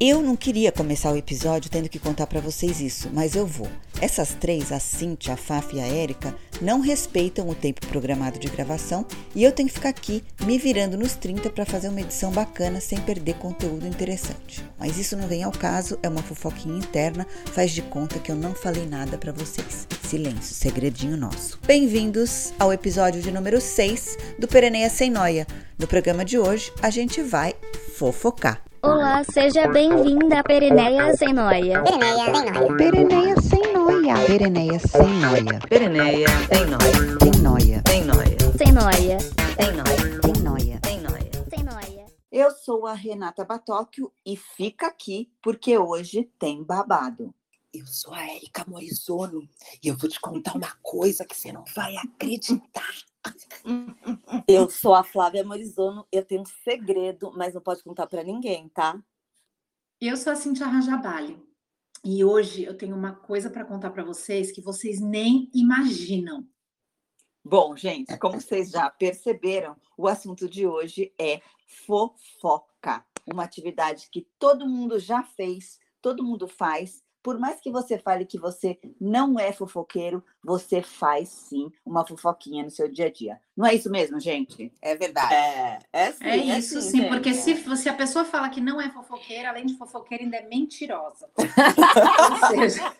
Eu não queria começar o episódio tendo que contar para vocês isso, mas eu vou. Essas três, a Cintia, a Faf e a Érica, não respeitam o tempo programado de gravação e eu tenho que ficar aqui me virando nos 30 para fazer uma edição bacana sem perder conteúdo interessante. Mas isso não vem ao caso, é uma fofoquinha interna, faz de conta que eu não falei nada para vocês. Silêncio, segredinho nosso. Bem-vindos ao episódio de número 6 do Pereneia Sem Noia. No programa de hoje, a gente vai fofocar. Olá, seja bem-vinda a Pereneia Sem Noia. Pereneia Sem Noia. Pereneia Sem Noia. Pereneia, sem nóia, Sem noia. sem nóia, Sem Noia. sem nóia, Sem noia. sem nóia. Sem Noia. Eu sou a Renata Batóquio e fica aqui porque hoje tem babado. Eu sou a Érica Morizono e eu vou te contar uma coisa que você não vai acreditar. Eu sou a Flávia Morizono, eu tenho um segredo, mas não pode contar pra ninguém, tá? Eu sou a Cintia Rajabali e hoje eu tenho uma coisa para contar para vocês que vocês nem imaginam. Bom, gente, como vocês já perceberam, o assunto de hoje é fofoca. Uma atividade que todo mundo já fez, todo mundo faz. Por mais que você fale que você não é fofoqueiro, você faz sim uma fofoquinha no seu dia a dia. Não é isso mesmo, gente? É verdade. É, é sim. É isso sim, sim, porque se, se a pessoa fala que não é fofoqueira, além de fofoqueira, ainda é mentirosa. Ou seja,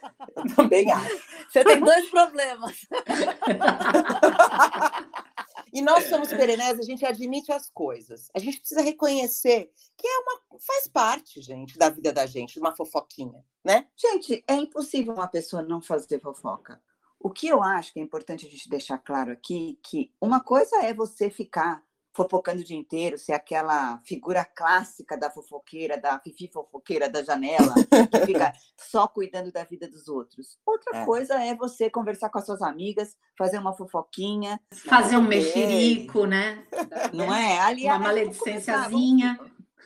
também acho. Você tem dois problemas. E nós somos perenés, a gente admite as coisas. A gente precisa reconhecer que é uma faz parte, gente, da vida da gente, de uma fofoquinha, né? Gente, é impossível uma pessoa não fazer fofoca. O que eu acho que é importante a gente deixar claro aqui, que uma coisa é você ficar fofocando o dia inteiro, ser aquela figura clássica da fofoqueira, da fifi fofoqueira da janela, que fica só cuidando da vida dos outros. Outra É. coisa é você conversar com as suas amigas, fazer uma fofoquinha, fazer um É. mexerico, né? não é? Aliás, Uma começar, maledicênciazinha.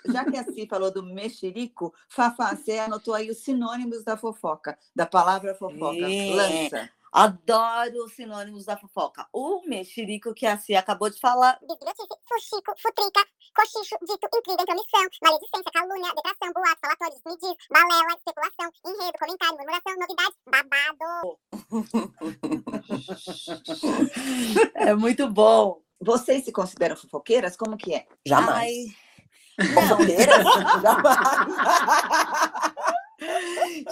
Já que a Si falou do mexerico, Fafá, você anotou aí os sinônimos da fofoca, da palavra fofoca. Sim. Lança. Adoro os sinônimos da fofoca. O mexerico que a Cia acabou de falar. Bisbilhotice, fuxico, futrica, cochicho, dito, intriga, intromissão, maledicência, calúnia, detração, boato, falatório, desmedir, balela, especulação, enredo, comentário, murmuração, novidade, babado. É muito bom. Vocês se consideram fofoqueiras? Como que é? Jamais. Ai, Fofoqueira?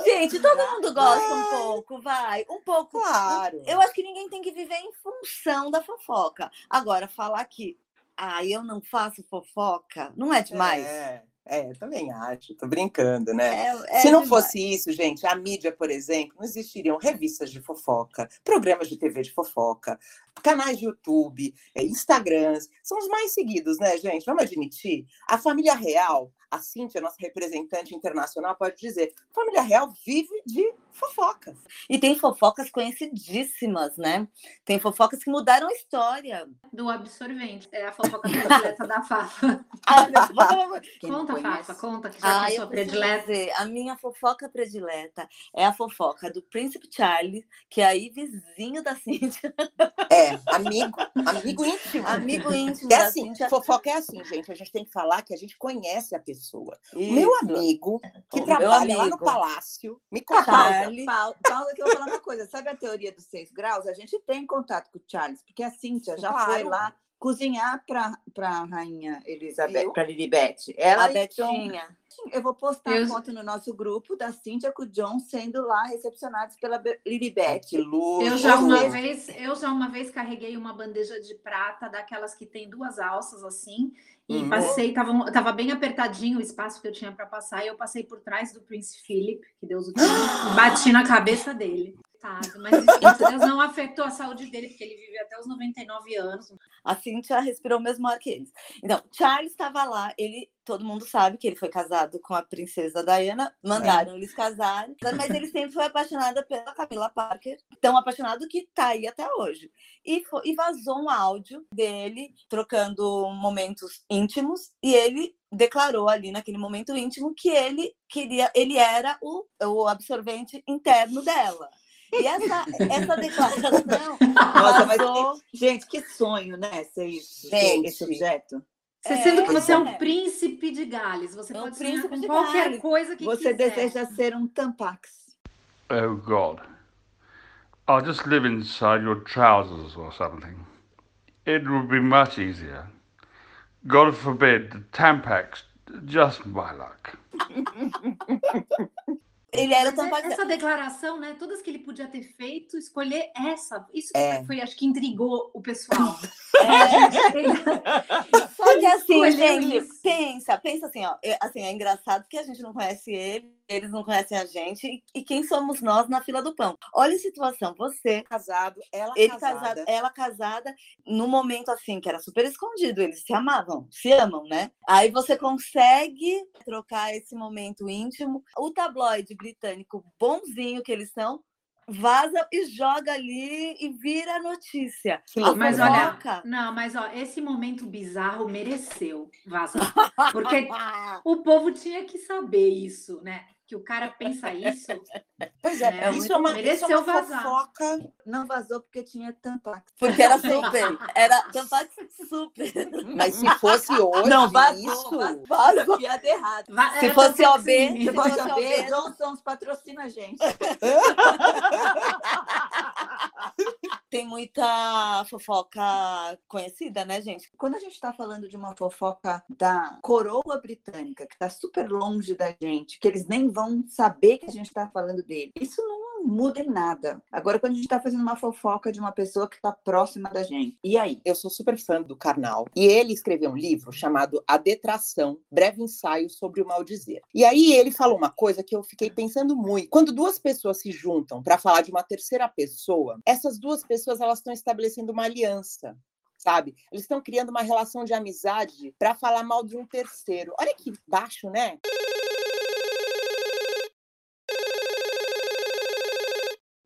gente, todo mundo gosta um pouco, vai. Um pouco. Claro. Eu acho que ninguém tem que viver em função da fofoca. Agora, falar que ah, eu não faço fofoca, não é demais? É, é, também acho. Tô brincando, né? É- é Se não demais. fosse isso, gente, a mídia, por exemplo, não existiriam revistas de fofoca, programas de TV de fofoca, canais de YouTube, eh, Instagrams, são os mais seguidos, né, gente? Vamos admitir? A família real, a Cíntia, nossa representante internacional, pode dizer, família real vive de fofoca. E tem fofocas conhecidíssimas, né? Tem fofocas que mudaram a história. Do absorvente. É a fofoca predileta da Fafa. Conta? Fafa, conta, que já Ah, eu predileta. dizer, a minha fofoca predileta é a fofoca do Príncipe Charlie, que é aí vizinho da Cíntia, É, amigo, amigo íntimo. amigo íntimo É assim, Cíntia. fofoca é assim, gente. A gente tem que falar que a gente conhece a pessoa. O Isso. Meu amigo, que O trabalha lá no palácio, me conta. Charlie. pausa, pausa que eu vou falar uma coisa. Sabe a teoria dos seis graus? A gente tem contato com o Charles, porque a Cíntia já foi Claro. lá cozinhar para a rainha Elizabeth, para Lilibet. Ela A Betinha. Eu vou postar Eu- a foto no nosso grupo da Cíntia com o John sendo lá recepcionados pela que luxo. Eu já, uma vez, eu já uma vez carreguei uma bandeja de prata, daquelas que tem duas alças assim, e Uhum. passei, tava, tava bem apertadinho o espaço que eu tinha para passar, e eu passei por trás do Príncipe Philip, que Deus o tenha, e bati na cabeça dele. Tá, mas enfim, Deus não afetou a saúde dele, porque ele vive até os 99 anos. A Cíntia respirou o mesmo ar que eles. Então, Charles estava lá, ele, todo mundo sabe que ele foi casado com a princesa Diana, mandaram eles casarem, mas ele sempre foi apaixonado pela Camila Parker, tão apaixonado que tá aí até hoje. E, fo- e vazou um áudio dele trocando momentos íntimos, e ele declarou ali naquele momento íntimo que ele queria, ele era o, o absorvente interno dela. E essa, essa declaração Nossa, mas vazou. Gente, que sonho, né? Ser isso, Gente. esse objeto. Você É, sendo que você é um príncipe de Gales, você É um pode príncipe com de qualquer Gales. coisa que Você quiser. deseja ser um tampax. Oh God. I'll just live inside your trousers or something. It would be much easier. God forbid the Tampax, just my luck. Ele era é- essa declaração, né? Todas que ele podia ter feito, escolher essa. Isso É. foi, acho que intrigou o pessoal. É. Ele- Só que assim, Escolheu gente, isso. pensa, pensa assim, ó. é, Assim, é engraçado que a gente não conhece ele, eles não conhecem a gente, e, e quem somos nós na fila do pão? Olha a situação, você, Casado, ela ele casada. casado, ela casada, no momento assim, que era super escondido, eles se amavam, se amam, né? Aí você consegue trocar esse momento íntimo. O tabloide britânico, bonzinho que eles são, vaza e joga ali e vira notícia. Que A loucura. Mas olha, não, mas ó, esse momento bizarro mereceu vazar. Porque o povo tinha que saber isso, né? Que o cara pensa isso. Pois é, É, isso é uma, isso é uma vazar. fofoca. Não vazou porque tinha tampax. Porque era super. Era tampax super. Mas se fosse hoje, Não, vazou, isso... vazou. Piada errada. Va- Se era fosse OB. Se Se fosse fosse a ver, OB. Johnson's patrocina a gente. Tem muita fofoca conhecida, né, gente? Quando a gente está falando de uma fofoca da coroa britânica, que está super longe da gente, que eles nem vão saber que a gente está falando dele, isso não muda em nada. Agora, quando a gente está fazendo uma fofoca de uma pessoa que está próxima da gente, e aí? Eu sou super fã do Karnal. E ele escreveu um livro chamado A Detração, breve ensaio sobre o mal dizer. E aí ele falou uma coisa que eu fiquei pensando muito. Quando duas pessoas se juntam para falar de uma terceira pessoa, essas duas pessoas elas estão estabelecendo uma aliança. Sabe? Eles estão criando uma relação de amizade para falar mal de um terceiro. Olha que baixo, né?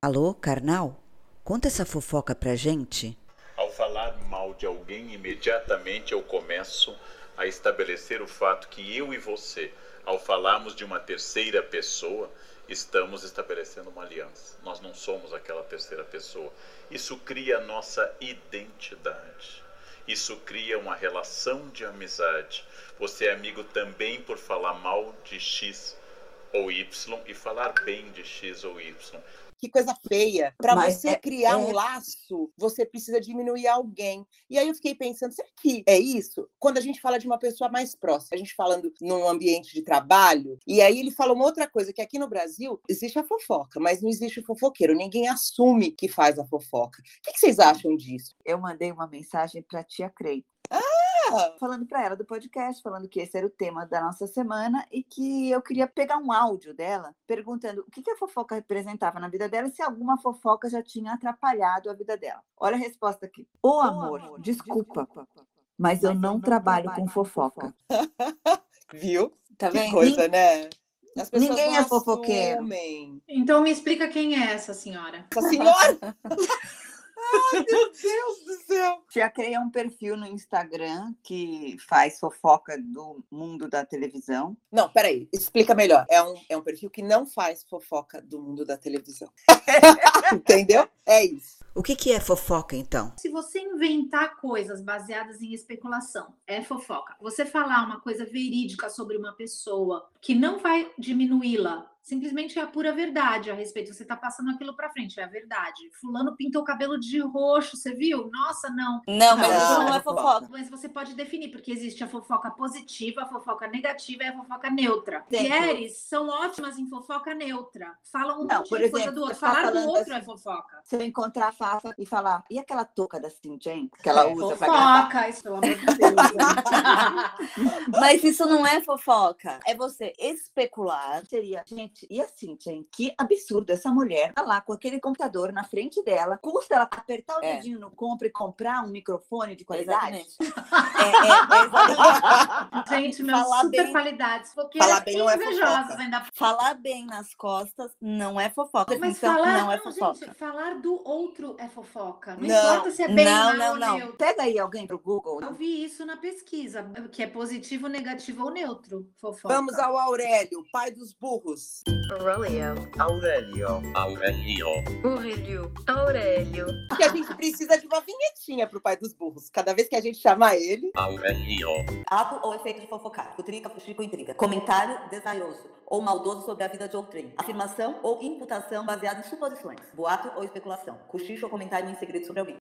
Alô, Karnal? Conta essa fofoca pra gente. Ao falar mal de alguém, imediatamente eu começo a estabelecer o fato que eu e você, ao falarmos de uma terceira pessoa, estamos estabelecendo uma aliança. Nós não somos aquela terceira pessoa. Isso cria a nossa identidade. Isso cria uma relação de amizade. Você é amigo também por falar mal de X ou Y e falar bem de X ou Y. Que coisa feia. Para você é- criar um é- laço, você precisa diminuir alguém. E aí eu fiquei pensando, será que é isso? Quando a gente fala de uma pessoa mais próxima, a gente falando num ambiente de trabalho, e aí ele fala uma outra coisa, que aqui no Brasil existe a fofoca, mas não existe o fofoqueiro. Ninguém assume que faz a fofoca. O que, que vocês acham disso? Eu mandei uma mensagem para a tia Crei. Ah, falando para ela do podcast, falando que esse era o tema da nossa semana e que eu queria pegar um áudio dela perguntando o que, que a fofoca representava na vida dela e se alguma fofoca já tinha atrapalhado a vida dela. Olha a resposta aqui. Ô amor, desculpa, mas eu não trabalho com fofoca. viu? Tá Que vendo? coisa, né? As pessoas Ninguém não é fofoqueiro. assumem. Então me explica quem é essa senhora. Essa senhora! Ai, meu Deus do céu! Tia Crei é um perfil no Instagram que faz fofoca do mundo da televisão. Não, peraí, explica melhor. É um, é um perfil que não faz fofoca do mundo da televisão. Entendeu? É isso. O que, que é fofoca, então? Se você inventar coisas baseadas em especulação, é fofoca. Você falar uma coisa verídica sobre uma pessoa que não vai diminuí-la, simplesmente é a pura verdade a respeito. Você está passando aquilo para frente, é a verdade. Fulano pintou o cabelo de roxo, você viu? Nossa, não. Não, mas Não, isso não é é fofoca. Mas você pode definir, porque existe a fofoca positiva, a fofoca negativa e a fofoca neutra. Mulheres são ótimas em fofoca neutra. Falam um Não, por de coisa exemplo, do outro. tá Falar do outro assim, é fofoca. Se eu encontrar a Fafa e falar, e aquela touca da Cintia, hein? Que ela É, usa para gravar. Fofoca, isso, pelo amor de Deus. Mas isso não é fofoca. É você especular. Seria, gente, e a Cintia, hein? Que absurdo essa mulher tá lá com aquele computador na frente dela. Custa ela apertar o É. dedinho no compra e comprar um microfone de qualidade? Exatamente. É, é. Gente, meus Falar super bem- qualidades. Porque Falar bem não é invejosas fofoca. ainda. Falar bem nas costas não é fofoca. Mas Definição falar, não é fofoca. gente, falar do outro é fofoca. Não, Não, importa se é bem não, não, ou não. neutro. Pega aí alguém pro Google. Eu vi isso na pesquisa, que é positivo, negativo ou neutro. Fofoca. Vamos ao Aurélio, pai dos burros. Aurelio. Aurelio. Aurelio. Aurélio. Aurélio. Que a gente precisa de uma vinhetinha pro pai dos burros. Cada vez que a gente chamar ele. Aurelio. Ato ou efeito de fofocar, futrica, fuxico, intriga. Comentário desairoso ou maldoso sobre a vida de outrem. Afirmação ou imputação baseada em suposições. Boato ou especulação. Cochicho ou comentário em segredo sobre alguém.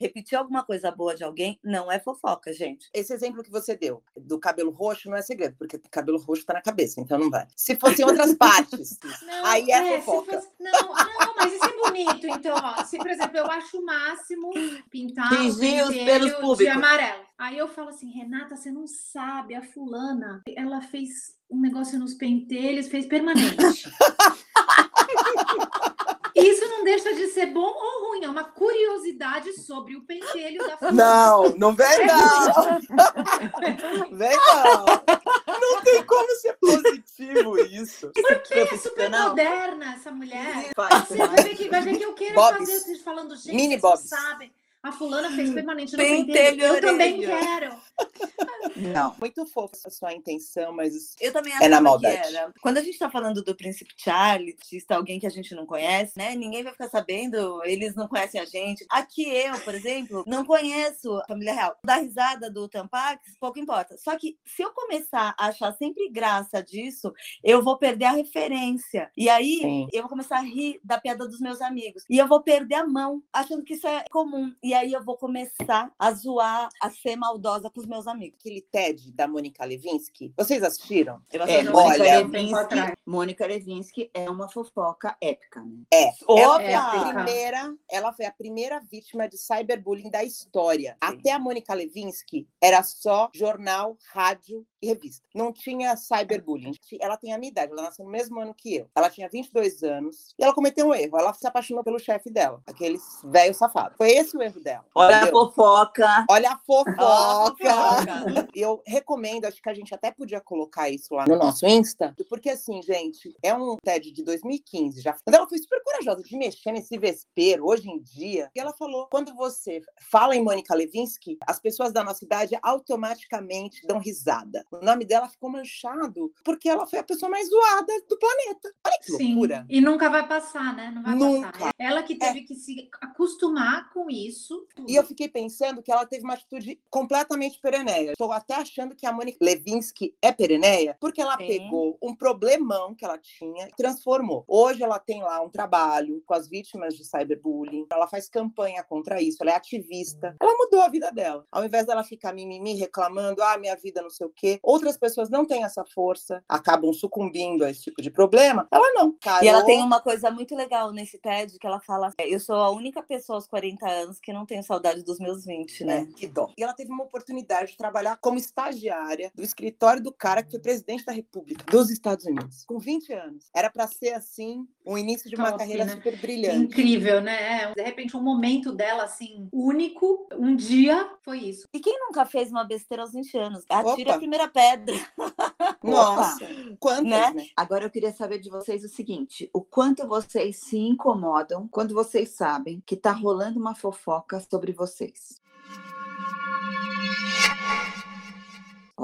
Repetir alguma coisa boa de alguém não é fofoca, gente. Esse exemplo que você deu do cabelo roxo não é segredo, porque cabelo roxo tá na cabeça, então não vai. Se fosse em outras partes, Não, aí é, se fofoca. fosse- não, não, mas isso é bonito. Então, ó, se, por exemplo, eu acho o máximo pintar o Fingir os pentelho pelos de públicos. amarelo. Aí eu falo assim, Renata, você não sabe, a fulana, ela fez um negócio nos pentelhos, fez permanente. Isso não deixa de ser bom ou ruim, é uma curiosidade sobre o pentelho da fulana. Não, não vem não. vem não. Não tem como ser positivo isso. Porque é super moderna essa mulher. Faz, Você vai ver que, vai ver que eu quero Bobs. fazer, vocês falando, gente, Mini vocês bobs. sabem. A fulana fez permanente no Pentelho. Eu também quero. Não. Muito fofo a sua intenção, mas Eu também É na que maldade. era. Quando a gente tá falando do Príncipe Charlie, artista, alguém que a gente não conhece, né? Ninguém vai ficar sabendo, eles não conhecem a gente. Aqui eu, por exemplo, não conheço a família real. Da risada do Tampax, pouco importa. Só que se eu começar a achar sempre graça disso, eu vou perder a referência. E aí Sim. eu vou começar a rir da piada dos meus amigos. E eu vou perder a mão, achando que isso é comum. E aí eu vou começar a zoar, a ser maldosa com os meus amigos. aquele TED da Mônica Levinsky, vocês assistiram? Eu É, acho Mônica, olha, Levinsky, Mônica Levinsky é uma fofoca épica, né? É, ela Opa! foi a primeira, ela foi a primeira vítima de cyberbullying da história. Até a Mônica Levinsky era só jornal, rádio e revista. Não tinha cyberbullying. Ela tem a minha idade, ela nasceu no mesmo ano que eu. Ela tinha 22 anos e ela cometeu um erro. Ela se apaixonou pelo chefe dela, aquele velho safado. Foi esse o erro dela. Olha a entendeu? fofoca. Olha a a fofoca! E eu recomendo, acho que a gente até podia colocar isso lá no nosso Insta, porque assim, gente, é um TED de 2015 já. Mas ela foi super corajosa de mexer nesse vespeiro hoje em dia. E ela falou: quando você fala em Mônica Levinsky, as pessoas da nossa idade automaticamente dão risada. O nome dela ficou manchado porque ela foi a pessoa mais zoada do planeta. Olha que Sim. loucura. E nunca vai passar, né? Não vai Nunca. passar. Ela que teve que se acostumar com isso. E eu fiquei pensando que ela teve uma atitude completamente pereneia. Estou até achando que a Mônica Levinsky é pereneia, porque ela Sim. pegou um problemão que ela tinha e transformou. Hoje ela tem lá um trabalho com as vítimas de cyberbullying, ela faz campanha contra isso, ela é ativista. Ela mudou a vida dela. Ao invés dela ficar mimimi reclamando, ah, minha vida não sei o quê, outras pessoas não têm essa força, acabam sucumbindo a esse tipo de problema. Ela não. E ela Carol- tem uma coisa muito legal nesse TED que ela fala: "É, eu sou a única pessoa aos 40 anos que não tenho saudade dos meus 20, né? É, que dó. E ela teve uma oportunidade de trabalhar como estagiária do escritório do cara que foi presidente da República dos Estados Unidos, com 20 anos. Era para ser assim, o início de uma Top, carreira né? super brilhante. Incrível, né? De repente, um momento dela, assim, único, um dia, foi isso. E quem nunca fez uma besteira aos 20 anos? Atira Opa. a primeira pedra. Nossa, quantas, Né? né? Agora eu queria saber de vocês o seguinte: o quanto vocês se incomodam quando vocês sabem que tá rolando uma fofoca sobre vocês?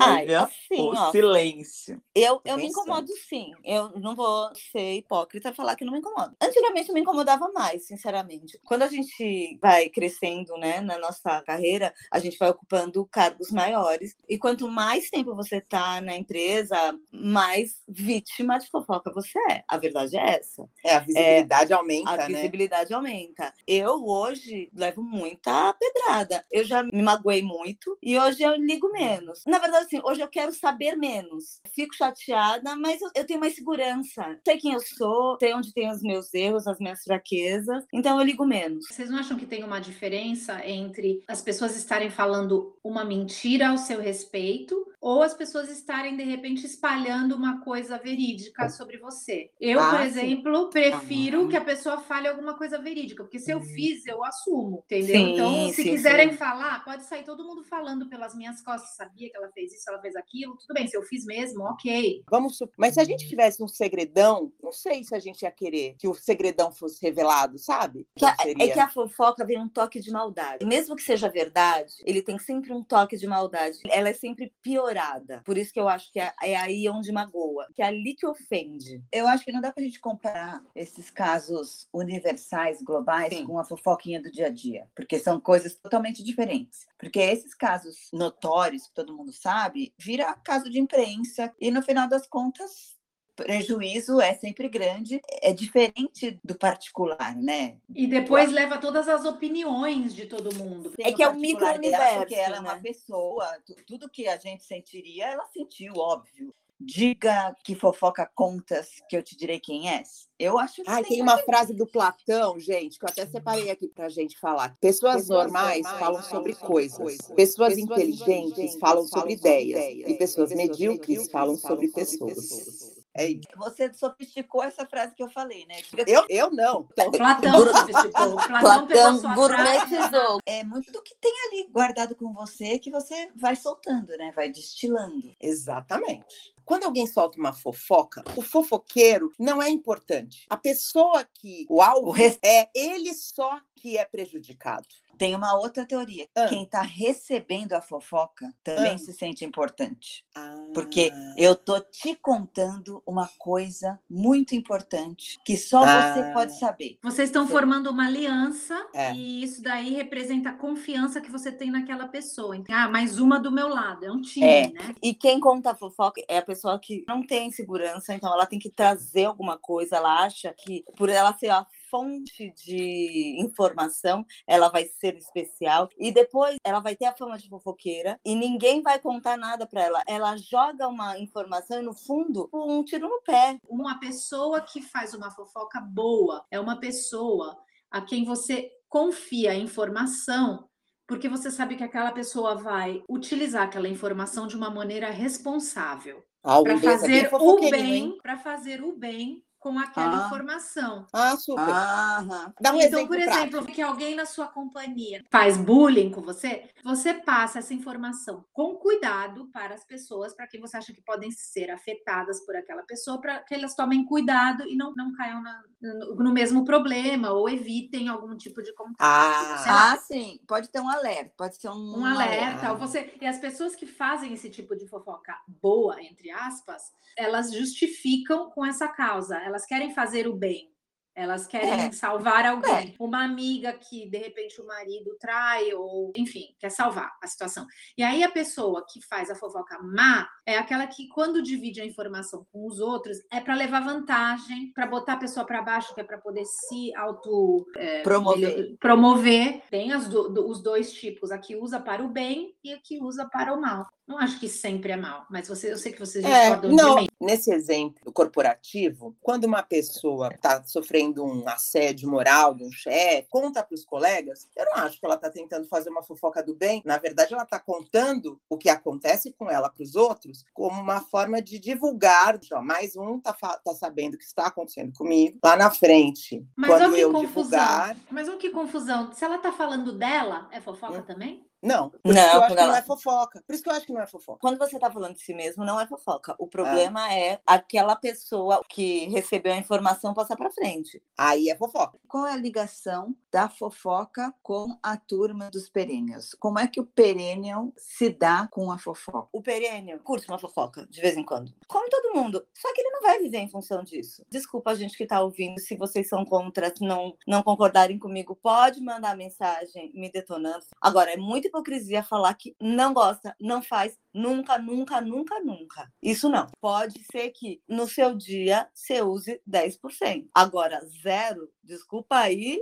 Ai, Olha assim, o ó. silêncio. Eu, eu me incomodo sim. Eu não vou ser hipócrita e falar que não me incomodo. Antigamente eu me incomodava mais, sinceramente. Quando a gente vai crescendo, né, na nossa carreira, a gente vai ocupando cargos maiores. E quanto mais tempo você tá na empresa, mais vítima de fofoca você é. A verdade é essa. É, a visibilidade aumenta, A né? visibilidade aumenta. Eu hoje levo muita pedrada. Eu já me magoei muito e hoje eu ligo menos. Na verdade, assim, hoje eu quero saber menos. Fico chateada, mas eu, eu tenho mais segurança. Sei quem eu sou, sei onde tem os meus erros, as minhas fraquezas. Então eu ligo menos. Vocês não acham que tem uma diferença entre as pessoas estarem falando uma mentira ao seu respeito ou as pessoas estarem, de repente, espalhando uma coisa verídica sobre você? Eu, Ah, por sim. exemplo, prefiro Ah. que a pessoa fale alguma coisa verídica, porque se eu fiz, eu assumo, entendeu? Sim, então, se sim, quiserem sim. falar, pode sair todo mundo falando pelas minhas costas. Sabia que ela fez isso, ela fez aquilo. Tudo bem, se eu fiz mesmo, ok. Vamos supor. Mas se a gente tivesse um segredão não sei se a gente ia querer que o segredão fosse revelado, sabe? Que a- é que a fofoca vem um toque de maldade. Mesmo que seja verdade, ele tem sempre um toque de maldade. Ela é sempre piorada. Por isso que eu acho que é, é aí onde magoa. Que é ali que ofende. Eu acho que não dá pra gente comparar esses casos universais, globais, Sim. com a fofoquinha do dia a dia, porque são coisas totalmente diferentes. Porque esses casos notórios, que todo mundo sabe, vira caso de imprensa e no final das contas prejuízo é sempre grande, é diferente do particular, né? E depois leva todas as opiniões de todo mundo. É que é dela, micro-universo, Porque ela é uma né? pessoa, tu- tudo que a gente sentiria, ela sentiu, óbvio. Diga que fofoca contas que eu te direi quem és. Eu acho Ai, que tem uma frase do Platão, gente, que eu até separei aqui pra gente falar. Pessoas, normais, falam sobre coisas. Pessoas, inteligentes falam sobre ideias. E pessoas medíocres falam sobre pessoas. É isso. Você sofisticou essa frase que eu falei, né? Eu, eu não. Então, Platão sofisticou. Platão Platão gourmetizou. É muito do que tem ali guardado com você que você vai soltando, né? Vai destilando. Exatamente. Quando alguém solta uma fofoca, o fofoqueiro não é importante. A pessoa que o alvo é ele só que é prejudicado. Tem uma outra teoria. Ah. Quem está recebendo a fofoca também Ah. se sente importante. Ah, Porque eu tô te contando uma coisa muito importante que só Ah. você pode saber. Vocês estão formando uma aliança É. e isso daí representa a confiança que você tem naquela pessoa. Ah, mais uma do meu lado. É um time, É. né? E quem conta a fofoca é a pessoa que não tem segurança, então ela tem que trazer alguma coisa. Ela acha que, por ela ser a fonte de informação, ela vai ser especial. E depois ela vai ter a fama de fofoqueira e ninguém vai contar nada para ela. Ela joga uma informação e, no fundo, um tiro no pé. Uma pessoa que faz uma fofoca boa é uma pessoa a quem você confia a informação, porque você sabe que aquela pessoa vai utilizar aquela informação de uma maneira responsável Ah, para é fazer o bem, para fazer o bem com aquela Ah. informação. Ah, super. Aham. Dá um então, exemplo por exemplo, prático. que alguém na sua companhia faz bullying com você, você passa essa informação com cuidado para as pessoas, para quem você acha que podem ser afetadas por aquela pessoa, para que elas tomem cuidado e não, não caiam na- no, no mesmo problema ou evitem algum tipo de contato. Ah. Ah, sim. Pode ter um alerta. Pode ser um, um alerta. Ou você, e as pessoas que fazem esse tipo de fofoca boa, entre aspas, elas justificam com essa causa. Elas querem fazer o bem. Elas querem É. salvar alguém. Uma amiga que, de repente, o marido trai, ou, enfim, quer salvar a situação. E aí, a pessoa que faz a fofoca má é aquela que, quando divide a informação com os outros, é para levar vantagem, para botar a pessoa para baixo, que é para poder se auto Promover. promover. Tem as do- do- os dois tipos, a que usa para o bem e a que usa para o mal. Não acho que sempre é mal, mas você, eu sei que vocês É, discordam de não, mim. Nesse exemplo corporativo, quando uma pessoa está sofrendo um assédio moral de um chefe, conta para os colegas, eu não acho que ela está tentando fazer uma fofoca do bem. Na verdade, ela está contando o que acontece com ela para os outros como uma forma de divulgar. Ó, mais um está sabendo o que está acontecendo comigo lá na frente. Mas olha quando que eu confusão. divulgar. Mas olha que confusão. Se ela tá falando dela, é fofoca Hum. também? Não, por Não, isso que eu acho que não é fofoca. Por isso que eu acho que não é fofoca. Quando você está falando de si mesmo, não é fofoca. O problema é aquela pessoa que recebeu a informação passar para frente. Aí é fofoca. Qual é a ligação da fofoca com a turma dos perennials? Como é que o perennial se dá com a fofoca? O perênio curte uma fofoca, de vez em quando. Como todo mundo. Só que ele não vai viver em função disso. Desculpa a gente que está ouvindo. Se vocês são contra, se não, não concordarem comigo, pode mandar mensagem me detonando. Agora, é muita hipocrisia falar que não gosta, não faz, nunca, nunca, nunca, nunca. Isso não. Pode ser que no seu dia você use 10%. Agora, zero, desculpa aí.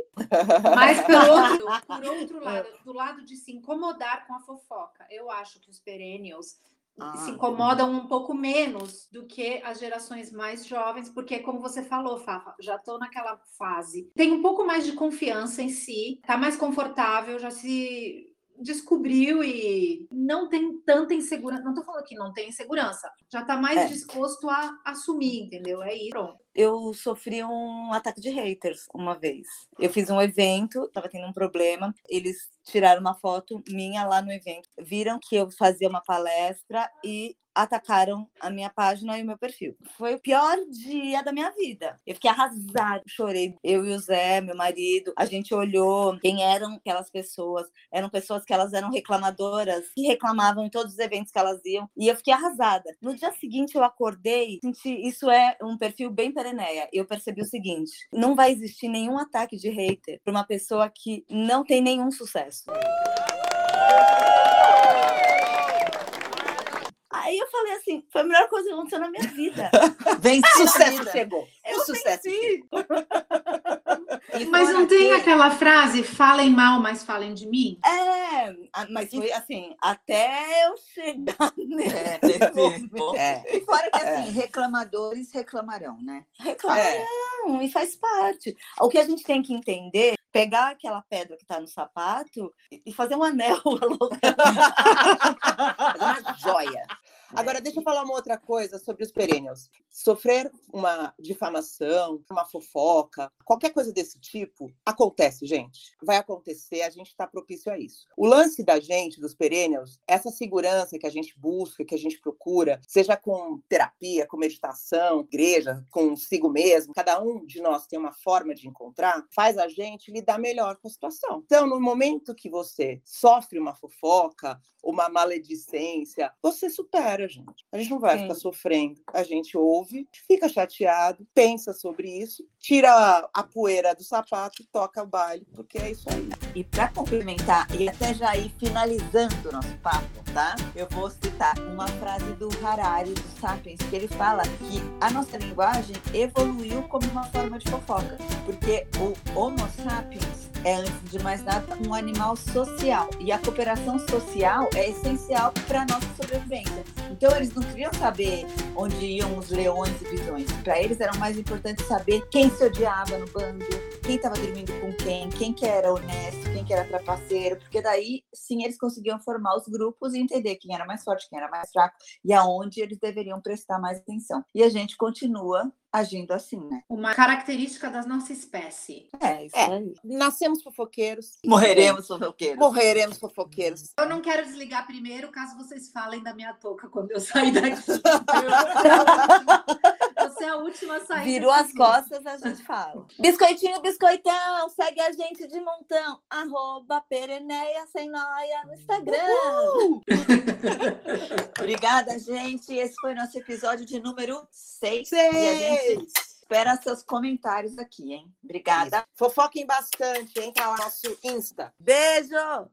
Mas por outro, por outro lado, do lado de se incomodar com a fofoca, eu acho que os perennials Ah, se incomodam um pouco menos do que as gerações mais jovens, porque como você falou, Fafa, já estou naquela fase. Tem um pouco mais de confiança em si, tá mais confortável, já se descobriu e não tem tanta insegurança. Não tô falando que não tem insegurança, já tá mais É. disposto a assumir, entendeu? É isso. Pronto. eu sofri um ataque de haters uma vez. Eu fiz um evento, tava tendo um problema, eles tiraram uma foto minha lá no evento, viram que eu fazia uma palestra e atacaram a minha página e o meu perfil. Foi o pior dia da minha vida. Eu fiquei arrasada, chorei. Eu e o Zé, meu marido, a gente olhou quem eram aquelas pessoas. Eram pessoas que elas eram reclamadoras, que reclamavam em todos os eventos que elas iam. E eu fiquei arrasada. No dia seguinte eu acordei, senti isso é um perfil bem pereneia. Eu percebi o seguinte: não vai existir nenhum ataque de hater para uma pessoa que não tem nenhum sucesso. Aí eu falei assim, foi a melhor coisa que aconteceu na minha vida. Vem Sucesso chegou. Eu o sucesso Mas fora não tem que- aquela frase, falem mal, mas falem de mim? É, mas foi assim, até eu chegar nesse É, nesse momento. É. E fora que assim, reclamadores reclamarão, né? Reclamaram, e faz parte. O que a gente tem que entender, pegar aquela pedra que está no sapato e fazer um anel. Fazer uma joia. Agora, deixa eu falar uma outra coisa sobre os perennials. Sofrer uma difamação, uma fofoca, qualquer coisa desse tipo, acontece, gente. Vai acontecer, a gente está propício a isso. O lance da gente, dos perennials, essa segurança que a gente busca, que a gente procura, seja com terapia, com meditação, igreja, consigo mesmo, cada um de nós tem uma forma de encontrar, faz a gente lidar melhor com a situação. Então, no momento que você sofre uma fofoca, uma maledicência, você supera, gente. A gente não vai Sim. ficar sofrendo. A gente ouve, fica chateado, pensa sobre isso, tira a, a poeira do sapato e toca o baile, porque é isso aí. E para complementar e até já ir finalizando o nosso papo, tá? Eu vou citar uma frase do Harari, do Sapiens, que ele fala que a nossa linguagem evoluiu como uma forma de fofoca, porque o Homo sapiens é, antes de mais nada, um animal social. E a cooperação social é essencial para a nossa sobrevivência. Então, eles não queriam saber onde iam os leões e bisões. Para eles, era mais importante saber quem se odiava no bando, quem estava dormindo com quem, quem que era honesto, quem que era trapaceiro, porque daí, sim, eles conseguiam formar os grupos e entender quem era mais forte, quem era mais fraco e aonde eles deveriam prestar mais atenção. E a gente continua agindo assim, né? Uma característica da nossa espécie. É, isso É. aí. Nascemos fofoqueiros. Morreremos fofoqueiros. Morreremos fofoqueiros. Eu não quero desligar primeiro, caso vocês falem da minha touca quando eu sair daqui. Você é a última a sair. Virou as costas, a gente fala. Biscoitinho, biscoitão, segue a gente de montão. Arroba Pereneia Sem Noia no Instagram. Obrigada, gente. Esse foi nosso episódio de número 6. Seis. E a gente espera seus comentários aqui, hein? Obrigada. Fofoquem bastante. Entra lá no nosso Insta. Beijo!